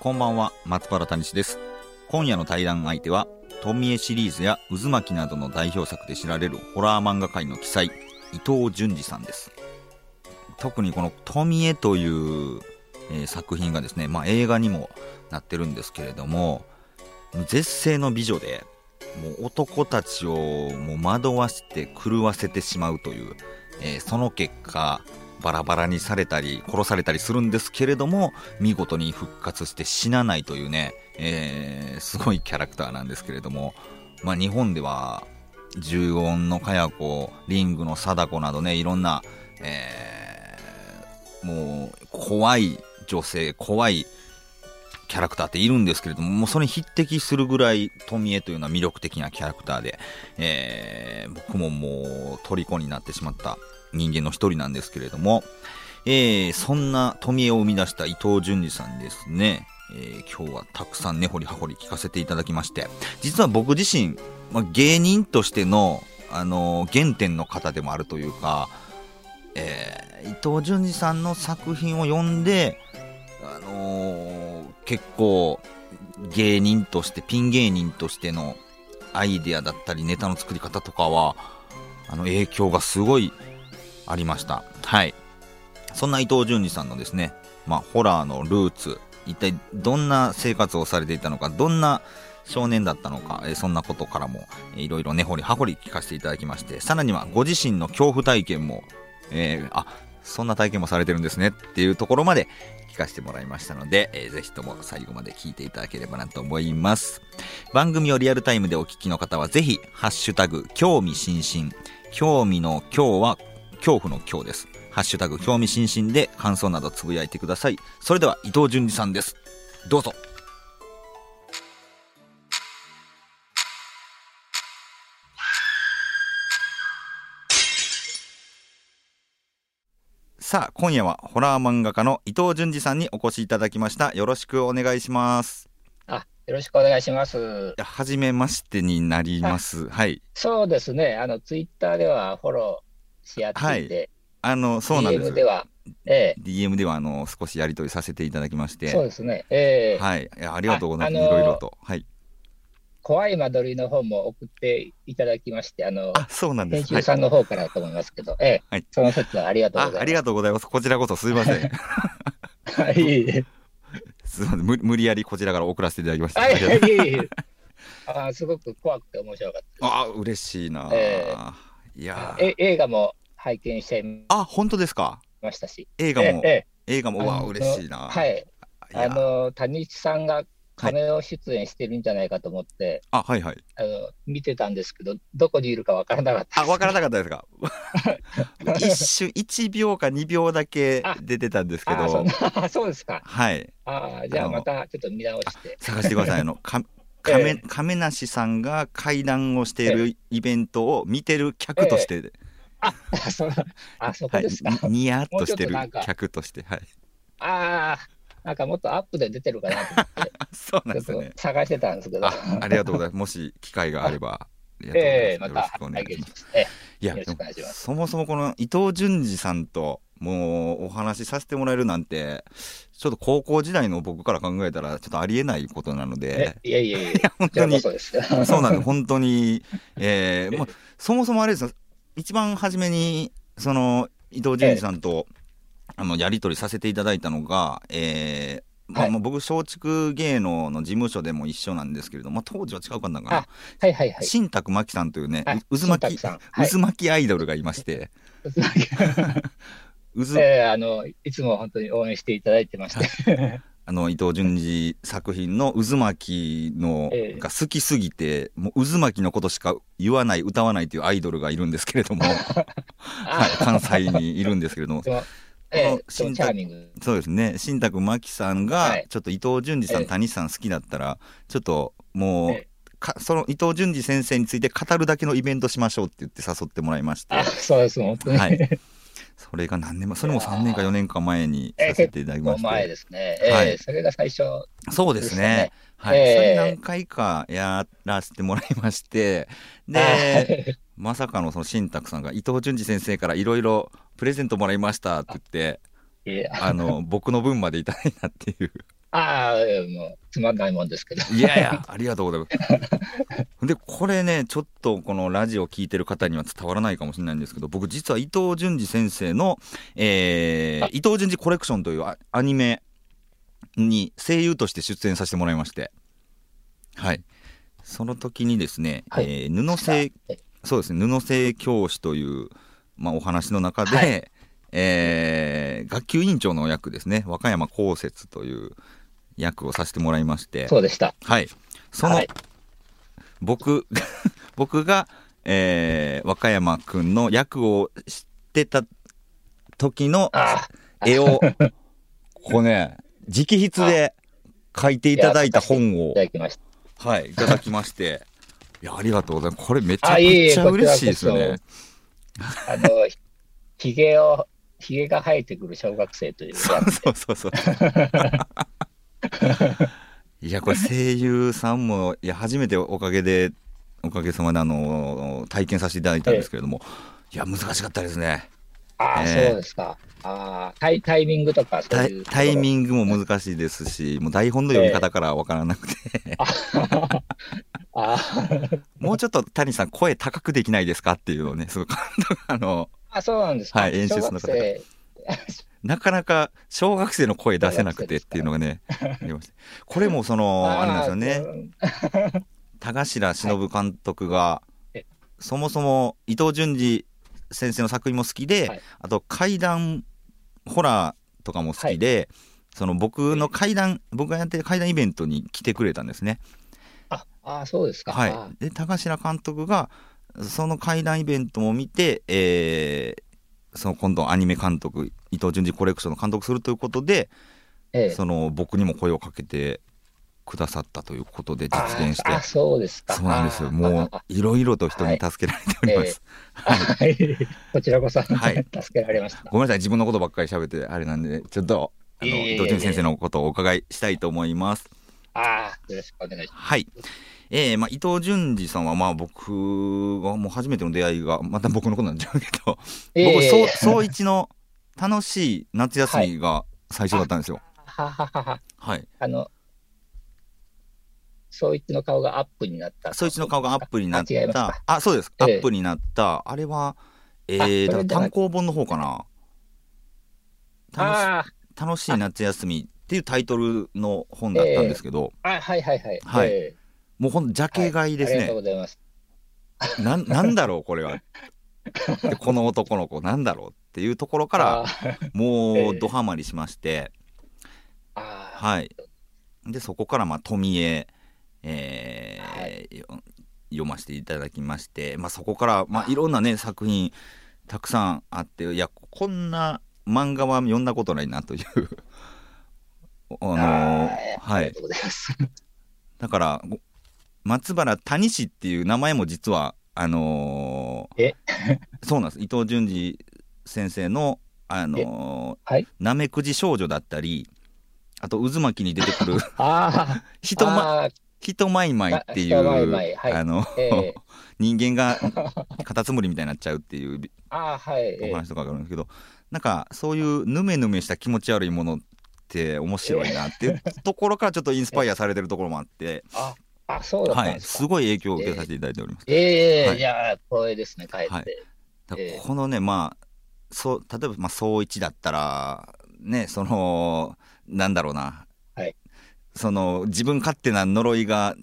こんばんは、松原谷氏です。今夜の対談相手は、富江シリーズや渦巻きなどの代表作で知られるホラー漫画界の奇才、伊藤淳二さんです。特にこの富江という、えー作品がですね、まあ、映画にもなってるんですけれども、絶世の美女で、もう男たちをもう惑わして狂わせてしまうという、えーその結果、バラバラにされたり殺されたりするんですけれども見事に復活して死なないというね、えーすごいキャラクターなんですけれども、まあ、日本では重音のかや子リングの貞子などねいろんな、えーもう怖い女性怖いキャラクターっているんですけれども、もうそれに匹敵するぐらい富江というのは魅力的なキャラクターで、えー僕ももう虜になってしまった人間の一人なんですけれども、えーそんな富江を生み出した伊藤淳二さんですね、えー今日はたくさん根掘り葉掘り聞かせていただきまして、実は僕自身、まあ、芸人としての、あのー原点の方でもあるというか、えー伊藤淳二さんの作品を読んで、あのー結構芸人としてピン芸人としてのアイデアだったりネタの作り方とかはあの影響がすごいありましたはいそんな伊藤淳二さんのですね、まあ、ホラーのルーツ一体どんな生活をされていたのかどんな少年だったのか、えーそんなことからもえーいろいろ根掘り葉掘り聞かせていただきましてさらにはご自身の恐怖体験も、えーあそんな体験もされてるんですねっていうところまで聞かせてもらいましたので、えーぜひとも最後まで聞いていただければなと思います。番組をリアルタイムでお聞きの方はぜひ、ハッシュタグ、興味津々。興味の今日は、恐怖の今日です。ハッシュタグ、興味津々で感想などつぶやいてください。それでは、伊藤淳二さんです。どうぞ。さあ、今夜はホラー漫画家の伊藤淳二さんにお越しいただきました。よろしくお願いします。あ、よろしくお願いしますはじめましてになります。はい。そうですね、あの、ツイッターではフォローし合っていて、あの、そうなんです。DM では、え DM ではあの少しやり取りさせていただきましえ、て、そうですね、ええ、はい、ありがとうございます。いろいろと、はい。怖い間取りの方も送っていただきまして、あの、あ、そうなんです。編集さんの方からと思いますけど、ええ、はい。その説はありがとうございます。あありがとうございます。こちらこそすいません。はい、すいません。無無理やりこちらから送らせていただきました。はい、いえいえ。あすごく怖くて面白かったあ、嬉しいな、えいや。え映画も拝見しちゃいあ、本当ですか？ましたし、映画も、ええ映画も、うわ、嬉しいな。はい、あの、谷内さんが亀を出演してるんじゃないかと思って、あ、はいはい。あの見てたんですけど、どこにいるかわからなかったあ、わからなかったですか？一瞬、1秒か2秒だけ出てたんですけど、なそうですか。はい。あじゃあまたちょっと見直して。探してください。あの、かえ亀亀梨さんが会談をしているイベントを見てる客として、あそあそこはいですか。、にニヤッとしてる客として、はい。ああ、なんかもっとアップで出てるかなと思って、そうなんですねと。探してたんですけど。あありがとうございます。もし機会があれば、ありがとうございええます。まよろしたくお願いします。えいや、よろしくお願いしますそもそもこの伊藤淳二さんと、もうお話しさせてもらえるなんて、ちょっと高校時代の僕から考えたら、ちょっとありえないことなのえで、えいやいやいや、いや、本当に。こそうなんです、本当に、えー まあ、そもそもあれですよ、一番初めに、その伊藤淳二さんと、あのやり取りさせていただいたのが、えーまあ、僕、松竹芸能の事務所でも一緒なんですけれども、まあ、当時は違うかったかな。あ、はいはいはい。新宅真希さんというね渦巻き、渦巻きアイドルがいまして、渦。ええあのいつも本当に応援していただいてまして、あの伊藤潤二作品の渦巻きのええ。が好きすぎて、もう渦巻きのことしか言わない、歌わないというアイドルがいるんですけれども、はい、関西にいるんですけれども、そうチャー宅ミング。そうですね。新宅真希さんがはい。ちょっと伊藤淳二さん、ええ。谷さん好きだったらちょっともう、えその伊藤淳二先生について語るだけのイベントしましょうって言って誘ってもらいまして。あ、そうです、本当に。はいそれが何年前それも3年か4年か前にええさせていただきましもう前てですね。ええはいそれが最初。そうですね。はい、ええそれ何回かやらせてもらいまして。ではいまさかのその新宅さんが伊藤淳二先生からいろいろプレゼントもらいましたって言ってあの僕の分までいただいたっていう。ああ、もう、つまんないもんですけど。いやいや ありがとうございます。でこれねちょっとこのラジオ聞いてる方には伝わらないかもしれないんですけど僕実は伊藤淳二先生の、えーあ。伊藤淳二コレクションというアアニメに声優として出演させてもらいまして。はい。その時にですね、はい。えー布製えそうですね布製教師という、まあ、お話の中で、はいえー学級委員長の役ですね。和歌山公設という役をさせてもらいまして。そうでした。はい。その、はい。僕 僕が、えー和歌山くんの役を知ってた時のあ絵をこうね直筆で書いていただいた本あ、を。いただきました。はい。いただきまして。いやありがとうございます。これめちゃくちゃ嬉しいですよね。あの、ひげを、ひげが生えてくる小学生という。そうそうそうそう。いやこれ声優さんもいや初めておかげでおかげさまであの体験させていただいたんですけれども、いや難しかったですね。ああ、ええ。そうですか。ああ、タイタイミングとか、そういう。タインミングも難しいですしもう台本の読み方からわからなくて、グ。あーもうちょっと谷さん声高くできないですか？っていうのをねすごい監督あのあ、そうなんですか。はい演出の方 なかなか小学生の声出せなくてっていうのがねありましたこれもその あれなんですよね。ね。田頭忍監督が、えそもそも伊藤淳二先生の作品も好きで、はい。あと怪談ホラーとかも好きで、その僕の怪談僕がやってる怪談イベントに来てくれたんですね。あ、あそうですか。あはい、で高頭監督がその怪談イベントも見て、えーその今度アニメ監督伊藤淳二コレクションの監督するということで、ええその僕にも声をかけてくださったということで実現してああ、そうですか。そうなんですよ。あもうあいろいろと人に助けられております。あはい。こちらこそ、はい助けられました。ごめんなさい、自分のことばっかり喋ってあれなんで、ちょっとあの伊藤淳先生のことをお伺いしたいと思います。ああ、よろしくお願いしまはい。えーまあ、伊藤淳二さんは、まあ、僕がもう初めての出会いがまた僕のことなんちゃうけど、ええそう総一の楽しい夏休みが最初だったんですよ。はははは。はい。あの、そういちの顔がアップになった。総一の顔がアップになったか。あ、そうです。ええアップになった。あれは、えあー、だから単行本の方かな。楽しあ楽しい夏休みっていうタイトルの本だったんですけど、あ、あはいはいはい。はいええもうほんとジャケ買いですありがとうね。ございます。なんなんだろうこれは。でこの男の子なんだろうっていうところからもええうドハマりしまして、あはい。でそこからまあ富江、えーよ読ませていただきまして、まあ、そこからまあいろんなね作品たくさんあっていやこんな漫画は読んだことないなというあのはいありがとうございます。だからご松原谷氏っていう名前も実はあのーえ？そうなんです。伊藤淳二先生のあのーはい。なめくじ少女だったりあと渦巻きに出てくる あ 人ままいまいっていういまい。はい。あの、ええ。人間がカタツムリみたいになっちゃうっていうあーはい。ええ。お話とかがあるんですけど、なんかそういうヌメヌメした気持ち悪いものって面白いなっていうところからちょっとインスパイアされてるところもあって、あ、あ、そうだはい、すごい影響を受けさせていただいております。ええはい。いやー、光栄ですね、帰って。はい。このね、まあそう例えばまあ総一だったらねそのなんだろうな、はい。その自分勝手な呪いが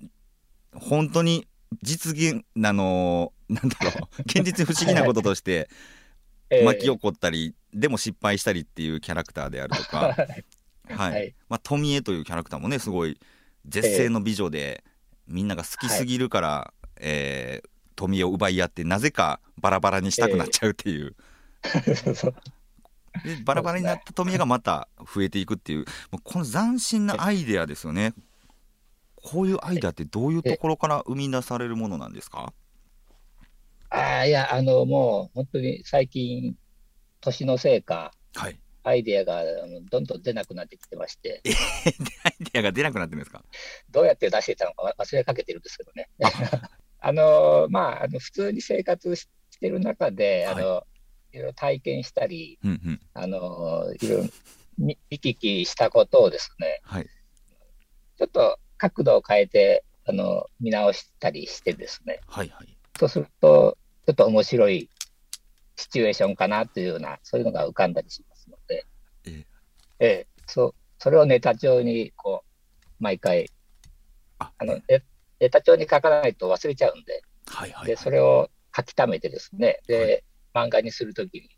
本当に実現あのなんだろう。現実に不思議なこととして ええ巻き起こったり、でも失敗したりっていうキャラクターであるとか、はい。はい。まあ、富江というキャラクターもねすごい絶世の美女で、みんなが好きすぎるから、えー富江を奪い合ってなぜかバラバラにしたくなっちゃうっていう、そうそうでバラバラになった富がまた増えていくっていう。もうこの斬新なアイデアですよね。こういうアイデアってどういうところから生み出されるものなんですか？ああ、いや、あの、もう本当に最近、年のせいか、はいアイデアがどんどん出なくなってきてまして、でアイデアが出なくなってるんですか？どうやって出してたのかわ忘れかけてるんですけどね。あ。の、まあ、あの普通に生活ししてる中で、あの、いろいろ体験したり、うんうん。あの、いろいろ見見聞きしたことをですね、はい。ちょっと角度を変えて、あの、見直したりしてですね、はいはい。そうすると、ちょっと面白いシチュエーションかなというような、そういうのが浮かんだりしますえええ、そうそれをネタ帳に、こう、毎回、あ。あの、ネネタ帳に書かないと忘れちゃうんで、はいはいで、それを書き溜めてですね、で、漫画にするときに、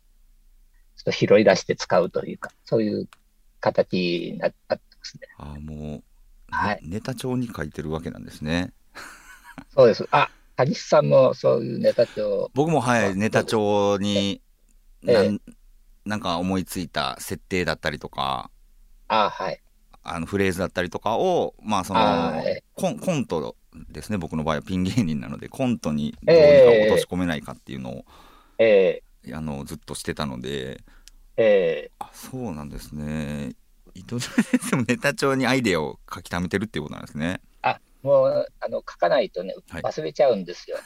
ちょっと拾い出して使うというか、そういう形にななってますね。あーもう、ねはい。ネタ帳に書いてるわけなんですね。そうです。あ、谷さんもそういうネタ帳、僕もはあいネタ帳にええなんか思いついた設定だったりとかあはい。あのフレーズだったりとかをまあそのあーええコンコントですね僕の場合は。ピン芸人なのでコントにどうにか落とし込めないかっていうのを、えあのずっとしてたので。ええあそうなんですね。伊藤先生もネタ帳にアイデアを書き溜めてるっていうことなんですね。あ、もう、あの、書かないとね、はい。忘れちゃうんですよ。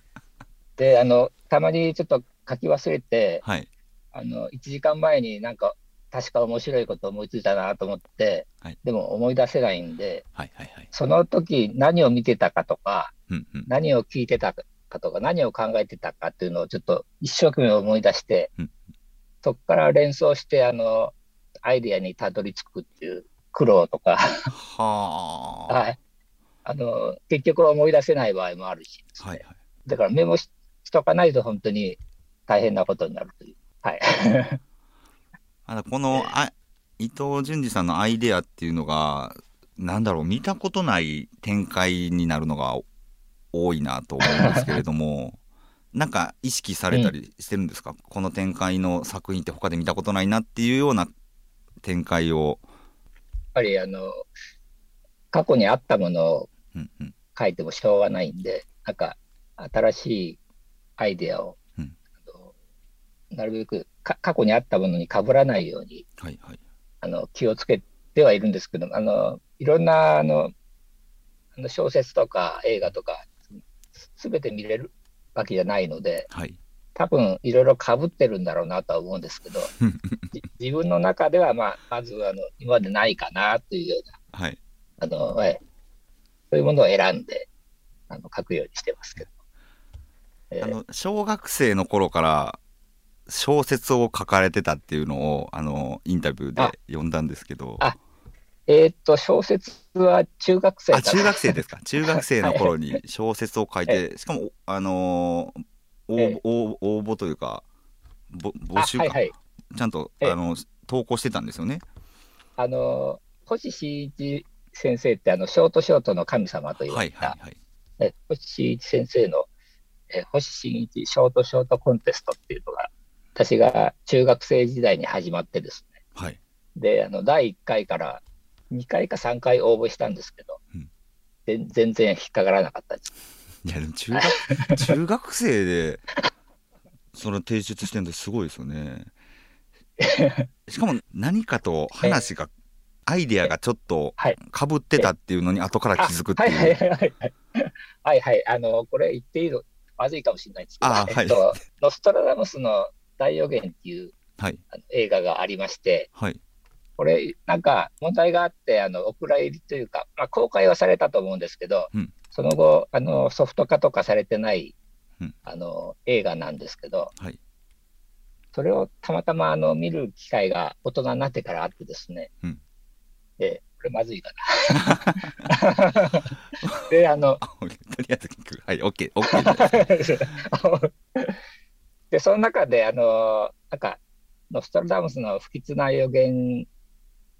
で、あの、たまにちょっと書き忘れて、はいあの、1時間前になんか、確か面白いこと思いついたなと思って、はい。でも思い出せないんで、はいはいはい。その時何を見てたかとか、うんうん。何を聞いてたかとか、何を考えてたかっていうのをちょっと一生懸命思い出して、うんそこから連想して、あの、アイデアにたどり着くっていう苦労とか、はあ。はい。あの、結局思い出せない場合もあるし。ね、はいはい。だからメモししとかないと本当に大変なことになるという。はい。あのこのあ伊藤淳二さんのアイデアっていうのがなんだろう見たことない展開になるのが多いなと思うんですけれども なんか意識されたりしてるんですか、この展開の作品って他で見たことないなっていうような展開を、やっぱりあの、過去にあったものをうんうん、書いてもしょうがないんで、なんか新しいアイデアを、なるべくか過去にあったものに被らないようにはいはい。あの気をつけてはいるんですけど、あのいろんなあのあの小説とか映画とか、すべて見れるわけじゃないので、はい。多分いろいろ被ってるんだろうなとは思うんですけど、じ自分の中では、まあ、まずあの今までないかなというような、はい。あのええそういうものを選んであの書くようにしてますけど。ええあの小学生の頃から小説を書かれてたっていうのをあのインタビューあ。で読んだんですけど。あ。えーっと、小説は中学生あ中学生でですか？中学生の頃に 小説を書いて、しかもあのー応ええ。応応募というかぼ募集か、はいはい。ちゃんとええ。あの投稿してたんですよね？あの、星新一先生って、あの、ショートショートの神様と言わはいれた、はいはい。え星新一先生の、え星新一ショートショートコンテストっていうのが、私が中学生時代に始まってですね。はいで、あの、第1回から2回か3回応募したんですけど、うんで全然引っかからなかったです。いやでも中学 中学生でそれ提出してるんですごいですよね しかも何かと話がアイデアがちょっとはいかぶってたっていうのに後から気づくってあはいいうはいはいはい。はいはい。あの、これ言っていいの、まずいかもしれないですけど、あはいえっと、ノストラダムスの大予言っていうはい。映画がありまして、はい。これ、なんか問題があって、あの、お蔵入りというか、まあ、公開はされたと思うんですけど、うん。その後、あの、ソフト化とかされてない、うん。あの、映画なんですけど、はい。それをたまたま、あの、見る機会が大人になってからあってですね、うん。で、これまずいかな。で、あの、あとりあえず聞くはい OK OK でその中で、あの、なんか、ノストラダムスの不吉な予言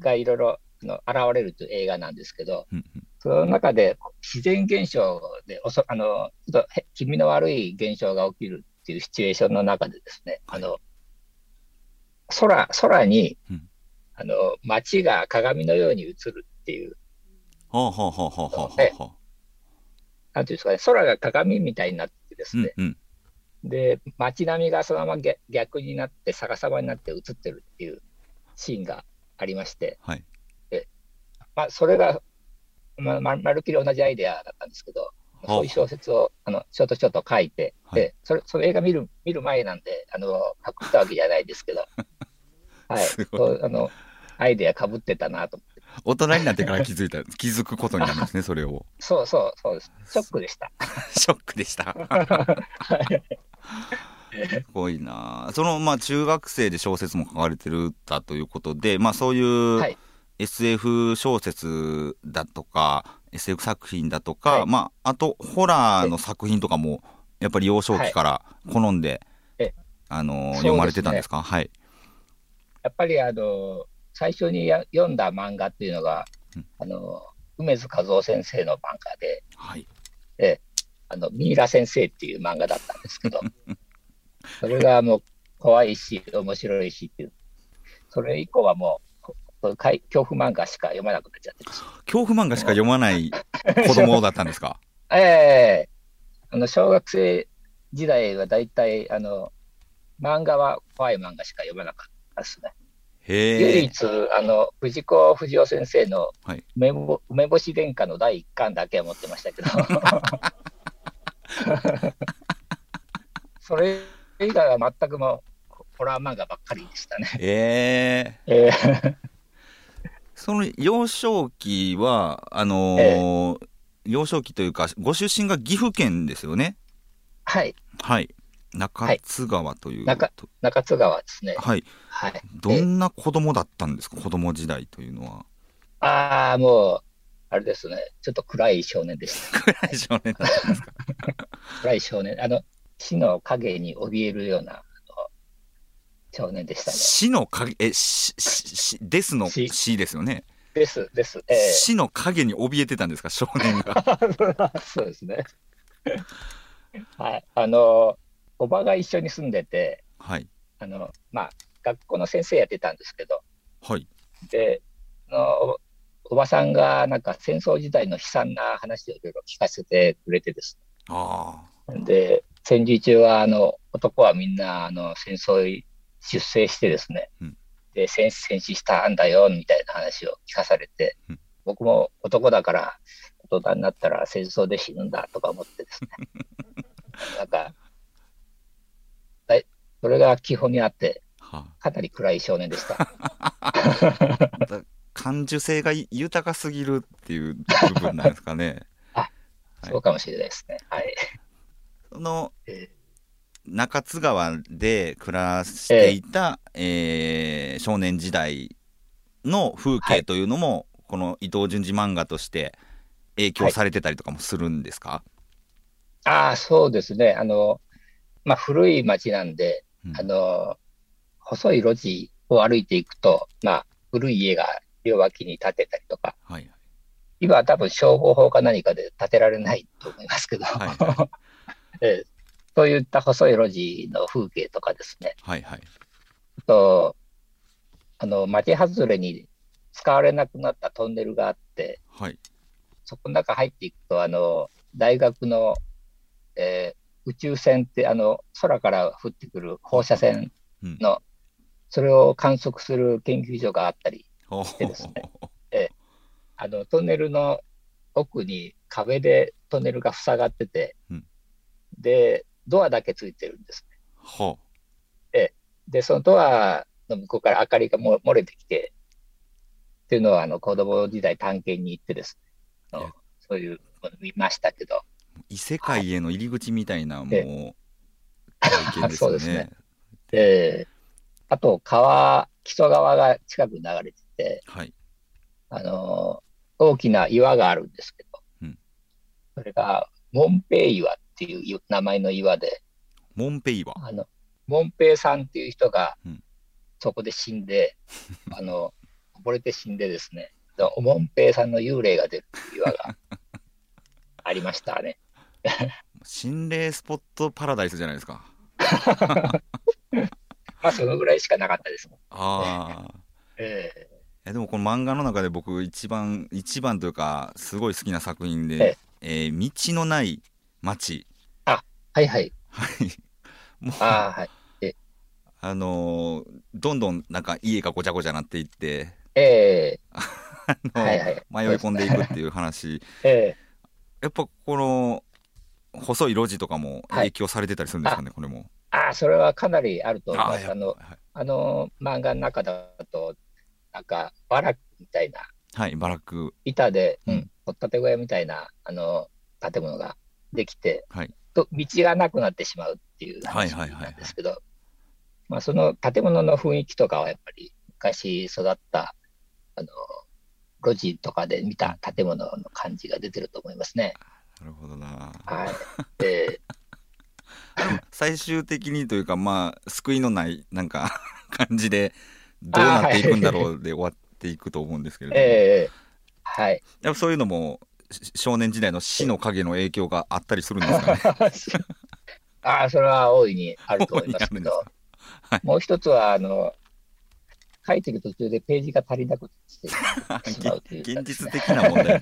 がいろいろあの現れるという映画なんですけど、うんうん。その中で自然現象でおそあのちょっとへ気味の悪い現象が起きるっていうシチュエーションの中でですね、あの空、空に、うん。あの、街が鏡のように映るっていう、ほうほうほうほうほうほうほなんていうんですかね、空が鏡みたいになってですう。うんね、うん。で、街並みがそのまま逆逆になって逆さまになって映ってるっていうシーンがありまして、はい。まあ、それが、まあ、ままるっきり同じアイデアだったんですけど、あ。そういう小説をあのちょっとちょっと書いて、はい。でそれその映画見る見る前なんで、あのパクったわけじゃないですけど、はい、すごそうあのアイデアかぶってたなと思って、大人になってから気づいた、気づくことになりますね、それを。そうそうそうです、ショックでした。ショックでした。すごいな。あその、まあ、中学生で小説も書かれてるだということで、まあ、そういうはい。SF 小説だとか、SF 作品だとか、はい。まあ、あと、ホラーの作品とかも、やっぱり幼少期から好んで、え。あのね。読まれてたんですか？はい。やっぱりあの最初にや読んだ漫画っていうのが、うん。あの梅津和夫先生の漫画で、はい。あのミイラ先生っていう漫画だったんですけど、それがもう怖いし、面白いしっていう、それ以降はもう、恐怖漫画しか読まなくなっちゃってます。恐怖漫画しか読まない子供だったんですか？ええあの小学生時代は大体あの漫画は怖い漫画しか読まなかったですね。唯。一、あの藤子不二雄先生のはい梅干し殿下の第一巻だけは持ってましたけど、それ以外は全くもうホラー漫画ばっかりでしたね。ええ。えーその幼少期は、あのー幼少期というか、ご出身が岐阜県ですよね？はい、はい。中津川という。中と中津川ですね。はい。はい、どんな子供だったんですか、子供時代というのは。ああ、もう、あれですね、ちょっと暗い少年でした。暗い少年だったんですか？暗い少年、あの死の影に怯えるような少年でしたね。死の影、え、し、し、しですのし死ですよね？です、です。え死の影に怯えてたんですか、少年が。ー そうですね。はい、あの、おばが一緒に住んでて、はい。あの、まあ、学校の先生やってたんですけど、はい。で、あのおおばさんがなんか戦争時代の悲惨な話をいろいろ聞かせてくれてですあね。で、戦時中はあの男はみんなあの戦争に出征してですね、うんで戦戦死したんだよみたいな話を聞かされて、うん僕も男だから大人になったら戦争で死ぬんだとか思ってですね。なんか、それが基本にあって、かなり暗い少年でした。あ。感受性が豊かすぎるっていう部分なんですかね。はいそうかもしれないですね。はい。そのえ中津川で暮らしていた、えー少年時代の風景というのも、この伊藤潤二漫画として影響されてたりとかもするんですか、ああ、そうですね。あの、まあ、古い町なんで、うんあの、細い路地を歩いていくと、まあ、古い家が両脇に建てたりとか、はい今は多分消防法か何かで建てられないと思いますけど、はいは ええ。そういった細い路地の風景とかですね、はいはい。あと、あの、町外れに使われなくなったトンネルがあって、はい。そこの中入っていくと、あの、大学の、えー宇宙船って、あの、空から降ってくる放射線うん。の、それを観測する研究所があったり、おでですね あの、トンネルの奥に壁でトンネルが塞がってて、うん。で、ドアだけついてるんですね。ほで、そのドアの向こうから明かりがも漏れてきて、っていうのは、あの、子供時代探検に行ってですね、そういうもの見ましたけど、う異世界への入り口みたいなもうえ体験ですよね。そうですね。で、あと、川、木曽川が近くに流れてて、はいあの、大きな岩があるんですけど、うんそれが、モンペイ岩っていう名前の岩で、モンペイはあの、モンペイさんっていう人がうん、そこで死んで、あの、溺れて死んでですね、モンペイさんの幽霊が出る岩が ありましたね。心霊スポットパラダイスじゃないですか まあ、そのぐらいしかなかったです。ああ。えええでもこの漫画の中で僕一番一番というかすごい好きな作品で「えー道のない街。はいはい。」はい。もうああ、はい。あのーどんどんなんか家がごちゃごちゃなっていってええあのはいはい。迷い込んでいくっていう話。ええ。やっぱこの細い路地とかもはい。影響されてたりするんですかね、これも。ああ、それはかなりあると思います。はいあの、はい。あの漫画の中だと、なんか、バラックみたいな、はい、バラック。板で、ううんん、掘ったて小屋みたいな、あの、建物ができて、はいと道がなくなってしまうっていう話はいはいはいはいなんですけど、まあ、その建物の雰囲気とかはやっぱり昔育った、あの、路地とかで見た建物の感じが出てると思いますね。なるほどな。はい。で、最終的にというか、まあ、救いのない、なんか、感じで、どうなっていくんだろうで終わっていくと思うんですけれども、ええはい。やっぱそういうのも、し少年時代の死の影の影響があったりするんですかね。ああ、それは大いにあると思いますけど。はい。もう一つは、あの、書いてる途中でページが足りなくしてしまうというか現実的な問題。はい。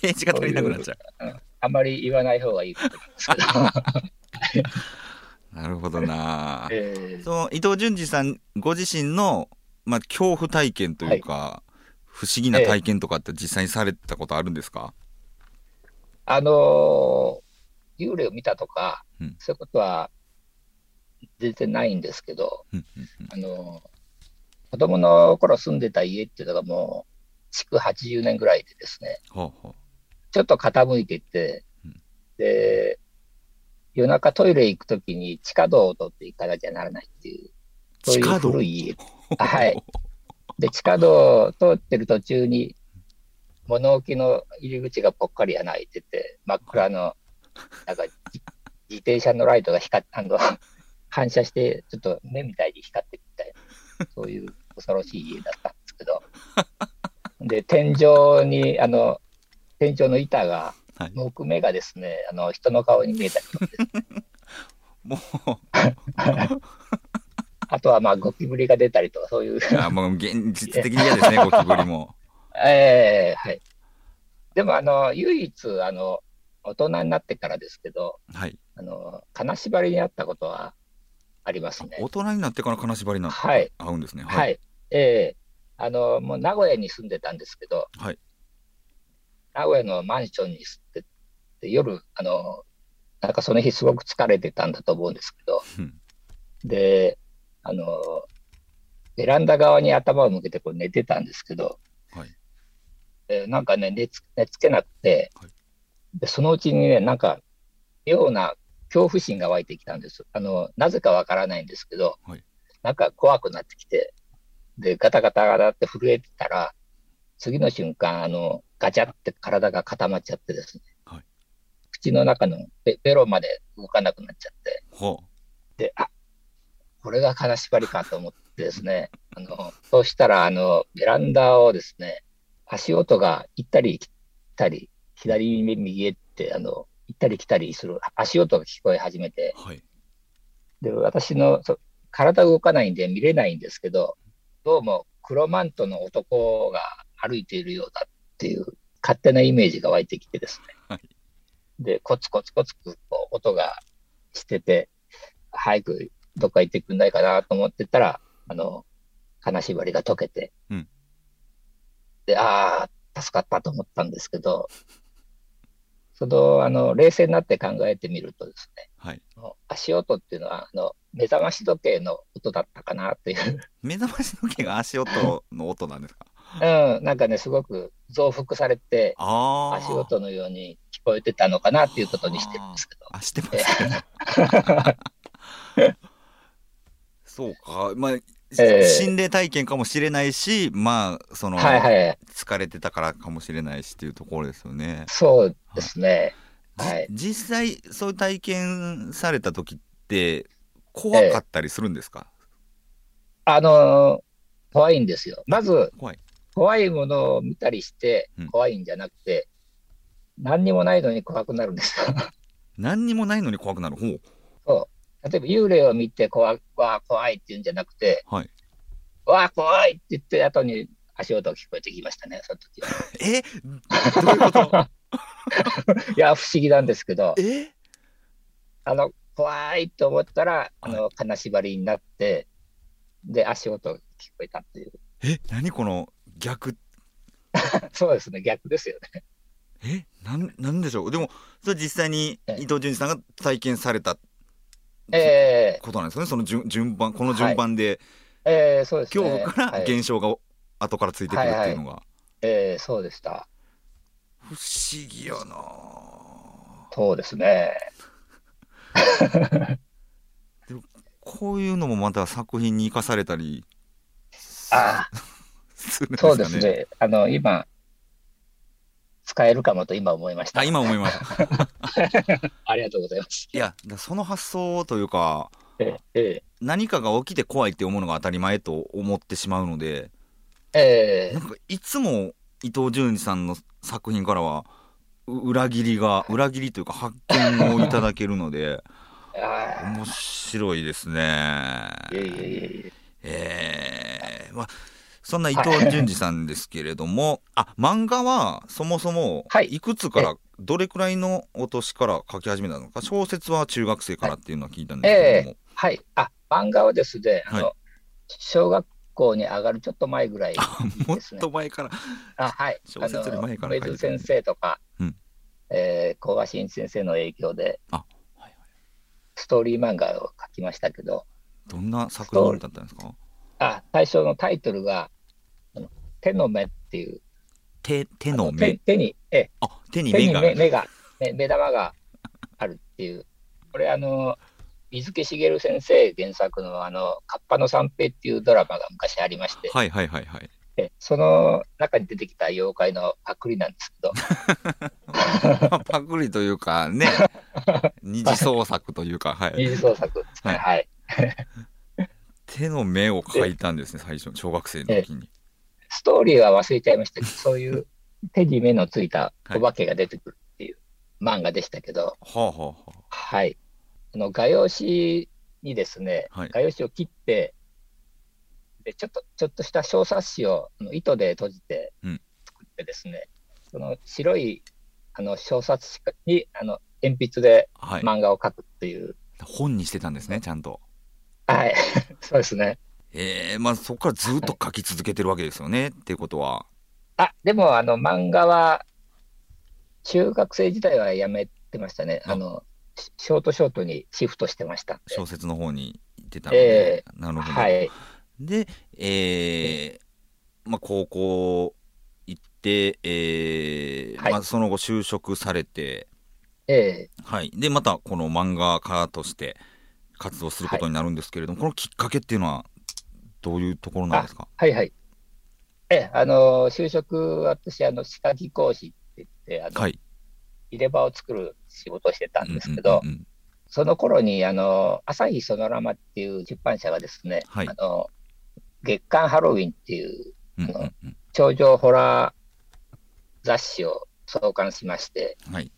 ページが足りなくなっちゃあまり言わない方がいいことなんですけど。う。なるほどな。ええ。その伊藤淳二さんご自身の、まあ、恐怖体験というか、不思議な体験とかって実際にされたことあるんですか、あのー幽霊を見たとか、うん。そういうことは全然ないんですけど、うんうんうん。あのー子供の頃住んでた家っていうのがもう、築80年ぐらいでですね、ちょっと傾いていてうん、で、夜中トイレ行くときに地下道を通って行かなきゃならないっていう、そういう古い家。はい。で、地下道を通ってる途中に、物置の入り口がぽっかり穴開いてて、真っ暗の、なんか、自転車のライトが光っあの、反射して、ちょっと目みたいに光ってるみたいな、そういう恐ろしい家だったんですけど、で、天井に、あの、天井の板が、はい、木目がですね、あの、人の顔に見えたりとかです も あとは、まあ、ゴキブリが出たりとか、そういう、う、あもう現実的に嫌ですね、ゴキブリも。ええはい。でも、あの、唯一、あの、大人になってからですけど、はい。あの、金縛りにあったことはありますね大。人になってから金縛りな、はい。合うんですね。はい。ええあの、もう名古屋に住んでたんですけど、はい名古屋のマンションに住んでて、夜、あの、なんかその日すごく疲れてたんだと思うんですけど、うん。で、あの、ベランダ側に頭を向けてこう寝てたんですけど、はい。えーなんかね寝つ、寝つけなくて、はい。で、そのうちにね、なんか、ような恐怖心が湧いてきたんです。あの、なぜかわからないんですけど、はい。なんか怖くなってきて、で、ガタガタガタって震えてたら、次の瞬間、あの、ガチャって体が固まっちゃってですね、はい。口の中のベベロまで動かなくなっちゃって、ほで、あ、これが金縛りかと思ってですね、あの、そうしたら、あの、ベランダをですね、足音が行ったり来たり、左に右へって、あの、行ったり来たりする足音が聞こえ始めて。う。、はい。で、私のそ体動かないんで見れないんですけど、どうも黒マントの男が歩いているようだっていう勝手なイメージが湧いてきてですね。はいで、コツコツコツこう音がしてて、早くどっか行ってくんないかなと思ってたら、あの、金縛りが解けて、うんで、ああ、助かったと思ったんですけど、その、あの、冷静になって考えてみるとですね、はい。足音っていうのは、あの、目覚まし時計の音だったかなっていう、目覚まし時計が足音の音なんですか？うん、なんかね、すごく増幅されて。足音のように聞こえてたのかなっていうことにしてるんですけど。あ、してますけど。そうか。まあ、ええ心霊体験かもしれないし、まあ、その、はいはい。疲れてたからかもしれないしっていうところですよね。そうですね。はい。じ実際、そういう体験された時って、怖かったりするんですか、あのー怖いんですよ。まず、怖い。怖いものを見たりしてうん怖いんじゃなくて、何にもないのに怖くなるんですよ。何にもないのに怖くなる。ほう。そう。例えば幽霊を見て怖わあ怖いっていうんじゃなくて、はい。わあ怖いって言って後に足音が聞こえてきましたね、その時は。え？どういうこと？いや、不思議なんですけど、え？あの、怖いと思ったら、あの、金縛りになって、で、足音が聞こえたっていう。え？何この逆。そうですね、逆ですよね。え？なんなんでしょう？でもそれ実際にええ。伊藤潤二さんが体験されたえことなんですよね？その順順番この順番で。えええそうですね。恐怖からはい。現象が後からついてくるっていうのが、ええそうでした。不思議やなそうですね。こういうのもまた作品に生かされたりあする。んですかねそうですね。あの、今、使えるかもと今思いました。あ今思いました ありがとうございます。いやだその発想というかええ何かが起きて怖いって思うのが当たり前と思ってしまうのでええなんかいつも伊藤潤二さんの作品からはう裏切りが裏切りというか発見をいただけるので あ面白いですね。あ、いえいえいえいえーまあそんな伊藤潤二さんですけれども、あ漫画はそもそもはい。いくつから、どれくらいのお年から書き始めたのか？小説は中学生からっていうのは聞いたんですけれども、はい。あ、漫画はですね、あの、はい。小学校に上がるちょっと前ぐらいもっ。と前から。あ、はい。小説より前から書い先生とか、うん。えー、古賀真一先生の影響で、あはいはいストーリー漫画を書きましたけど、どんな作品だったんですか？あ、最初のタイトルが、手の目っていう、手手あの目手手に、えあ手に目が。目目が、目目玉があるっていう、これあの、水木しげる先生原作のあの、カッパの三平っていうドラマが昔ありまして、はいはいはいはい。えその中に出てきた妖怪のパクリなんですけど、ま あパクリというかね 二次創作というか、はい、二次創作ですね。はい。手の目を描いたんですね最初小学生の時に。ストーリーは忘れちゃいましたけど、そういう手に目のついたお化けが出てくるっていう漫画でしたけど、はあはあははい。あの、画用紙にですね、はい。画用紙を切って、で、ちょっと、ちょっとした小冊子を糸で閉じてうん。作ってですね、その白い、あの、小冊子に、あの、鉛筆であはい、漫画を描くっていう、本にしてたんですねちゃんとはい。そうですね。ええまあそこからずっと書き続けてるわけですよね？っていうことは。あ、でも、あの、漫画は、中学生時代はやめてましたね。あ。あの、シショートショートにシフトしてました。小説の方に行ってたので、え。なるほど、はい。でえーまあ高校行ってえーはい。まあ、その後就職されて。ええ。はい。でまたこの漫画家として活動することになるんですけれども、このきっかけっていうのはどういうところなんですか？はいはい。ええ、あの、就職、私、あの、歯科技講師って言って、あの、はい。入れ歯を作る仕事をしてたんですけど、うんうんうんその頃に、あの、朝日ソノラマっていう出版社がですね、はい。あの、月刊ハロウィンっていううんうんうん。頂上ホラー雑誌を創刊しまして、はい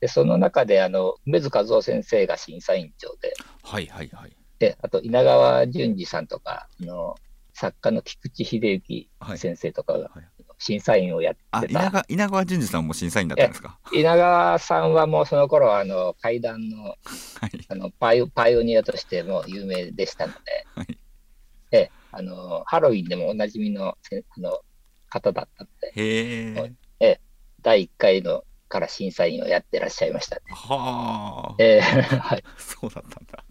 で、その中で、あの、梅津和夫先生が審査委員長で、はいはいはい。で、あと稲川淳二さんとか、あの、作家の菊池秀幸はい。先生とかがはい。審査員をやってた。あ稲川稲川淳二さんも審査員だったんですか？稲川さんはもうその頃、あの、怪談の、はい。あの、パイオ、パイオニアとしても有名でしたので、はい。で、あの、ハロウィンでもおなじみの、せあの、方だったので、へえはい第1回のから審査員をやってらっしゃいましたね。はあ。えー はい。そうだったんだ。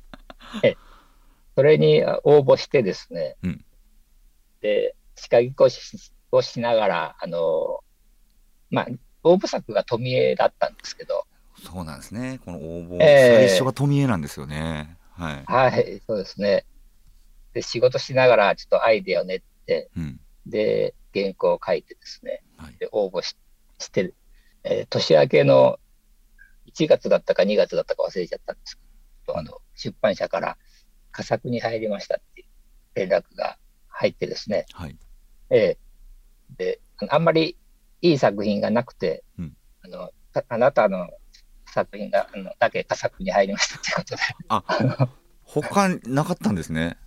それに応募してですね、うん。で、歯科技講師をしながら、あの、まあ、応募作が富江だったんですけど、そうなんですね。この応募、ええ。最初が富江なんですよね。はい、はい、そうですね。で、仕事しながらちょっとアイデアを練って、うん。で、原稿を書いてですね、はい。で、応募しして、えー年明けの1月だったか2月だったか忘れちゃったんですけど、あの、出版社から佳作に入りましたっていう連絡が入ってですね、はいええで、あんまりいい作品がなくて、うんあの、たあなたの作品が、あのだけ佳作に入りましたということで、あ、他なかったんですね。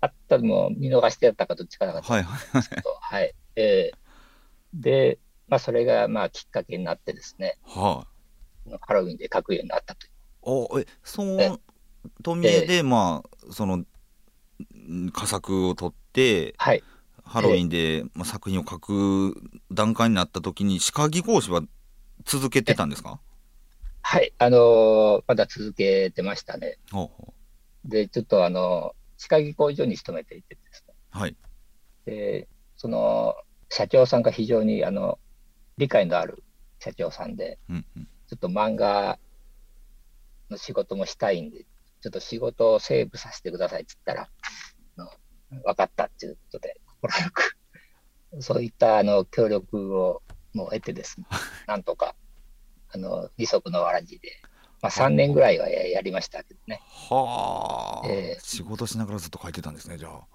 あったのも見逃してやったかどっちかなかったはいはい。と、はい。えーで、まあ、それがまあきっかけになってですね、はい。ハロウィンで書くようになったという。おえそうえ富江で、まあそのん佳作を取ってはい。ハロウィンで、まあ、作品を書く段階になった時に歯科技講師は続けてたんですか？はい。あのーまだ続けてましたね。ほうほで、ちょっとあの、歯科技工所に勤めていてですね。うはいで、その、社長さんが非常にあの、理解のある社長さんで、うんうんちょっと漫画の仕事もしたいんで、ちょっと仕事をセーブさせてくださいって言ったら、分かったっていうことで、快く、そういったあの協力をもう得てですね、なんとか、あの、二足のわらじで、まあ3年ぐらいはややりましたけどね。はあ、ええ仕事しながらずっと書いてたんですねじゃあ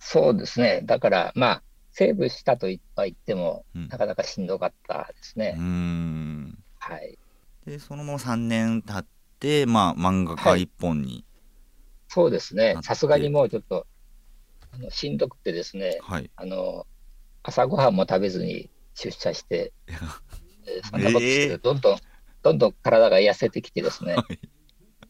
そうですね。だから、まあ、セーブしたとは言っても、うん。なかなかしんどかったですね。うーん。はい。でそのまま3年経ってまあ漫画家一本に。そうですね。さすがにもうちょっと、あのしんどくてですね、はい、あの、朝ごはんも食べずに出社して、えーそんなことしてどんどん、どんどん体が痩せてきてですね、はい。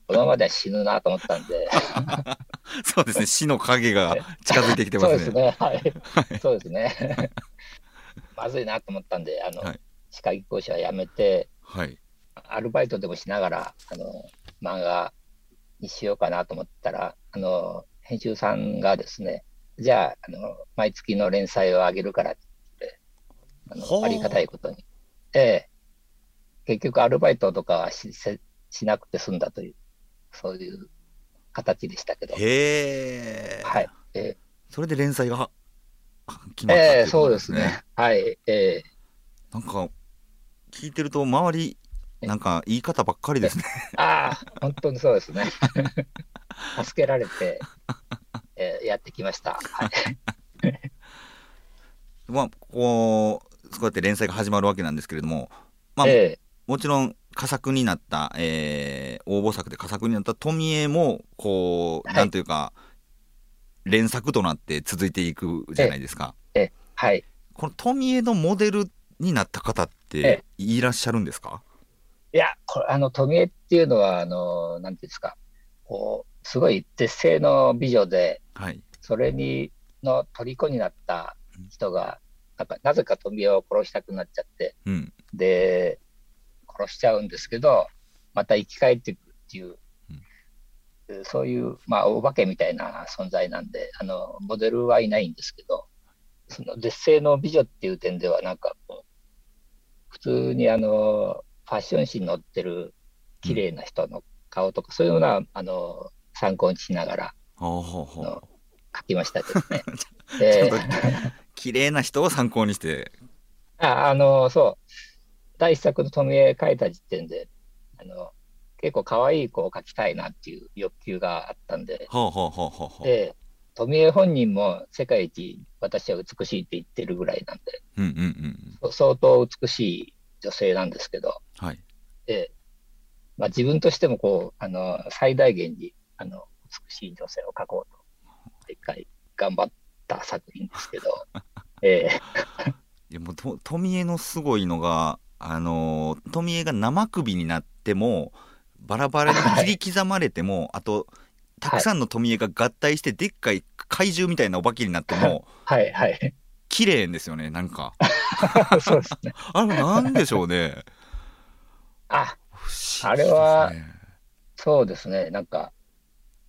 このままでは死ぬなと思ったんで、そうですね。死の影が近づいてきてますね。そうですね、はい。そうですね。まずいなと思ったんで、あの、はい。歯科技講師はやめて、はい。アルバイトでもしながら、あの、漫画にしようかなと思ったら、あの、編集さんがですね、じゃあ、あの、毎月の連載をあげるからってあの、ありがたいことに。ええ。結局アルバイトとかはしせしなくて済んだという、そういう形でしたけど。へえ、はい。えそれで連載が決えまったっていうええそうですね。はい。ええなんか聞いてると周りなんか言い方ばっかりですねああ、本当にそうですね。助けられて、ええやってきました。はい。まあこうそうやって連載が始まるわけなんですけれどもまあ、ええもちろん佳作になった、えー応募作で佳作になった富江もこう、はい。なんというか連作となって続いていくじゃないですか。はい。この富江のモデルになった方ってえいらっしゃるんですか？いや、これ、あの、富江っていうのは、あの、なんていうんですか、こう、すごい絶世の美女で、はい。それに、の虜になった人が、なんか、なぜか富江を殺したくなっちゃって、うん。で、殺しちゃうんですけど、また生き返っていくっていう、そういう、まあ、お化けみたいな存在なんで、あの、モデルはいないんですけど、その絶世の美女っていう点では、なんかこう、普通にあの、ファッション誌に載ってる綺麗な人の顔とか、そういうのは、あの、参考にしながらほうほうほうの書きましたけどね。綺麗な人を参考にしてああの、そう。第一作の富江書いた時点で、あの、結構可愛い子を描きたいなっていう欲求があったんで、ほうほうほうほうほう。で、富江本人も世界一私は美しいって言ってるぐらいなんで、うんうんうんうん。相当美しい女性なんですけど、はい。で、まあ自分としてもこう、あの、最大限に、あの、美しい女性を描こうと、一回頑張った作品ですけど、ええ。いやもうと富江のすごいのがあのー富江が生首になってもバラバラに切り刻まれても、あとたくさんの富江が合体してでっかい怪獣みたいなお化けになってもはいはい。綺麗ですよねなんか そうですね。あれなんでしょうねあ、あれはねそうですね。なんか、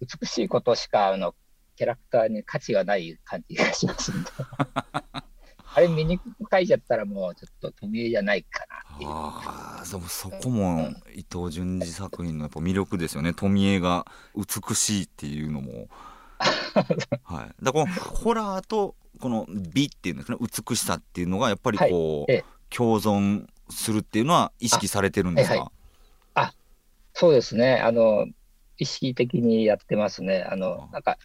美しいことしか、あの、キャラクターに価値がない感じがします。あれ見にくく書いちゃったらもうちょっと富江じゃないかなっていう。ああでもそこも伊藤潤二作品のやっぱ魅力ですよね。富江が美しいっていうのも。はい。だからこのホラーとこの美っていうんですかね美しさっていうのがやっぱりこう、はい。ええ。共存するっていうのは意識されてるんですか、はいはそうですね。あの、意識的にやってますね。あの、なんか、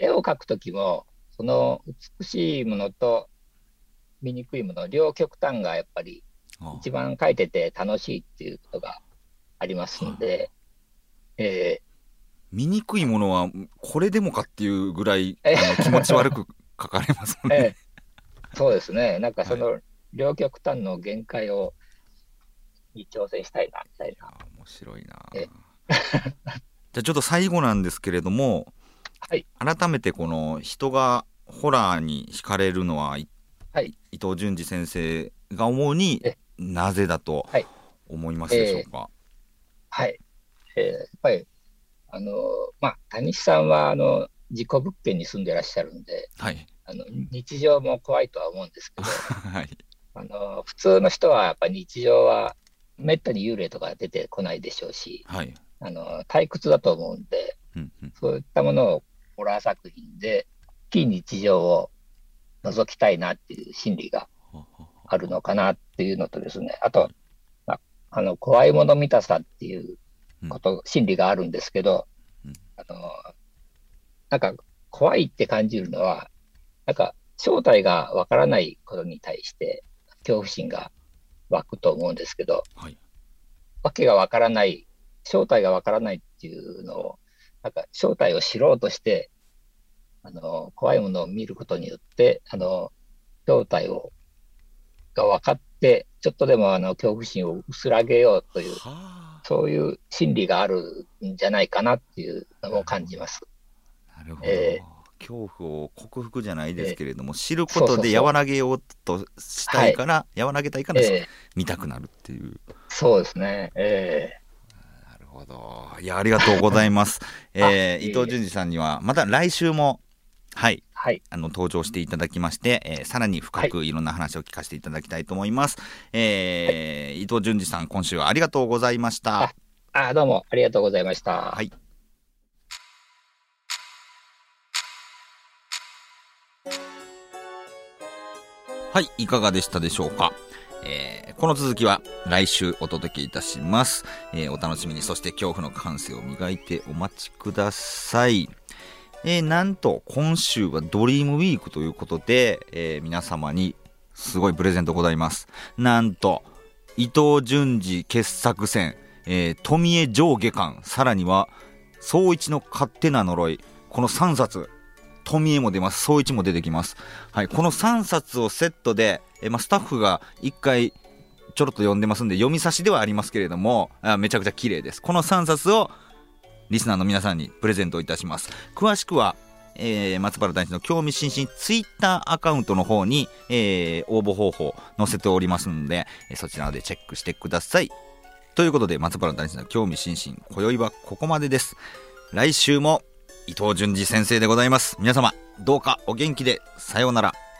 絵を描くときも、その美しいものと醜いもの、両極端がやっぱりあ一番書いてて楽しいっていうことがありますんで、え見にくいものはこれでもかっていうぐらい気持ち悪く書かれますね。ーえ。ーそうですね、なんかその両極端の限界をに挑戦したいなみたいな。あ面白いな。え じゃあちょっと最後なんですけれども、はい。改めてこの人がホラーに惹かれるのは、いはい伊藤淳二先生が思うにえなぜだとはい思いますでしょうか？はい。えーやっぱり、あの、まあ、谷さんは、あの、事故物件に住んでらっしゃるんで、はい。あの、日常も怖いとは思うんですけど、はい。あの、普通の人はやっぱり日常は、めったに幽霊とか出てこないでしょうし、はい。あの、退屈だと思うんで、うんうんそういったものをホラー作品で、非日常を覗きたいなっていう心理があるのかなっていうのとですね、あと、まあ、あの、怖いもの見たさっていうこと、心理があるんですけどうん、あの、なんか怖いって感じるのは、なんか正体がわからないことに対して恐怖心が湧くと思うんですけど、はい。わけがわからない、正体がわからないっていうのを、なんか正体を知ろうとして、あの、怖いものを見ることによって、あの、正体を、が分かって、ちょっとでもあの、恐怖心を薄らげようという、はあ。そういう心理があるんじゃないかなっていうのを感じます。なるほど。え恐怖を克服じゃないですけれども、知るこそうそうそうとで和らげようとしたいから、和らげたいから、ええ見たくなるっていう。そうですね。えなるほど。いや、ありがとうございます。えー、いえいえ伊藤淳二さんには、また来週も、はい、はい。あの、登場していただきまして、えーさらに深くいろんな話を聞かせていただきたいと思います。えー伊藤淳二さん、今週はありがとうございました。ああ、どうもありがとうございました。はい。はい、いかがでしたでしょうか？えーこの続きは来週お届けいたします。えーお楽しみに、そして恐怖の感性を磨いてお待ちください。えーなんと今週はドリームウィークということで、えー皆様にすごいプレゼントございます。なんと、伊藤淳二傑作選、えー富江上下巻、さらには、総一の勝手な呪い、この3冊、富江も出ます、総一も出てきます。はい、この3冊をセットで、えーま、スタッフが1回ちょろっと読んでますんで、読み差しではありますけれども、あめちゃくちゃ綺麗です。この3冊をリスナーの皆さんにプレゼントいたします。詳しくは、えー松原大地の興味津々ツイッターアカウントの方に、えー応募方法載せておりますので、そちらでチェックしてください。ということで、松原大地の興味津々、今宵はここまでです。来週も伊藤淳二先生でございます。皆様、どうかお元気で、さようなら。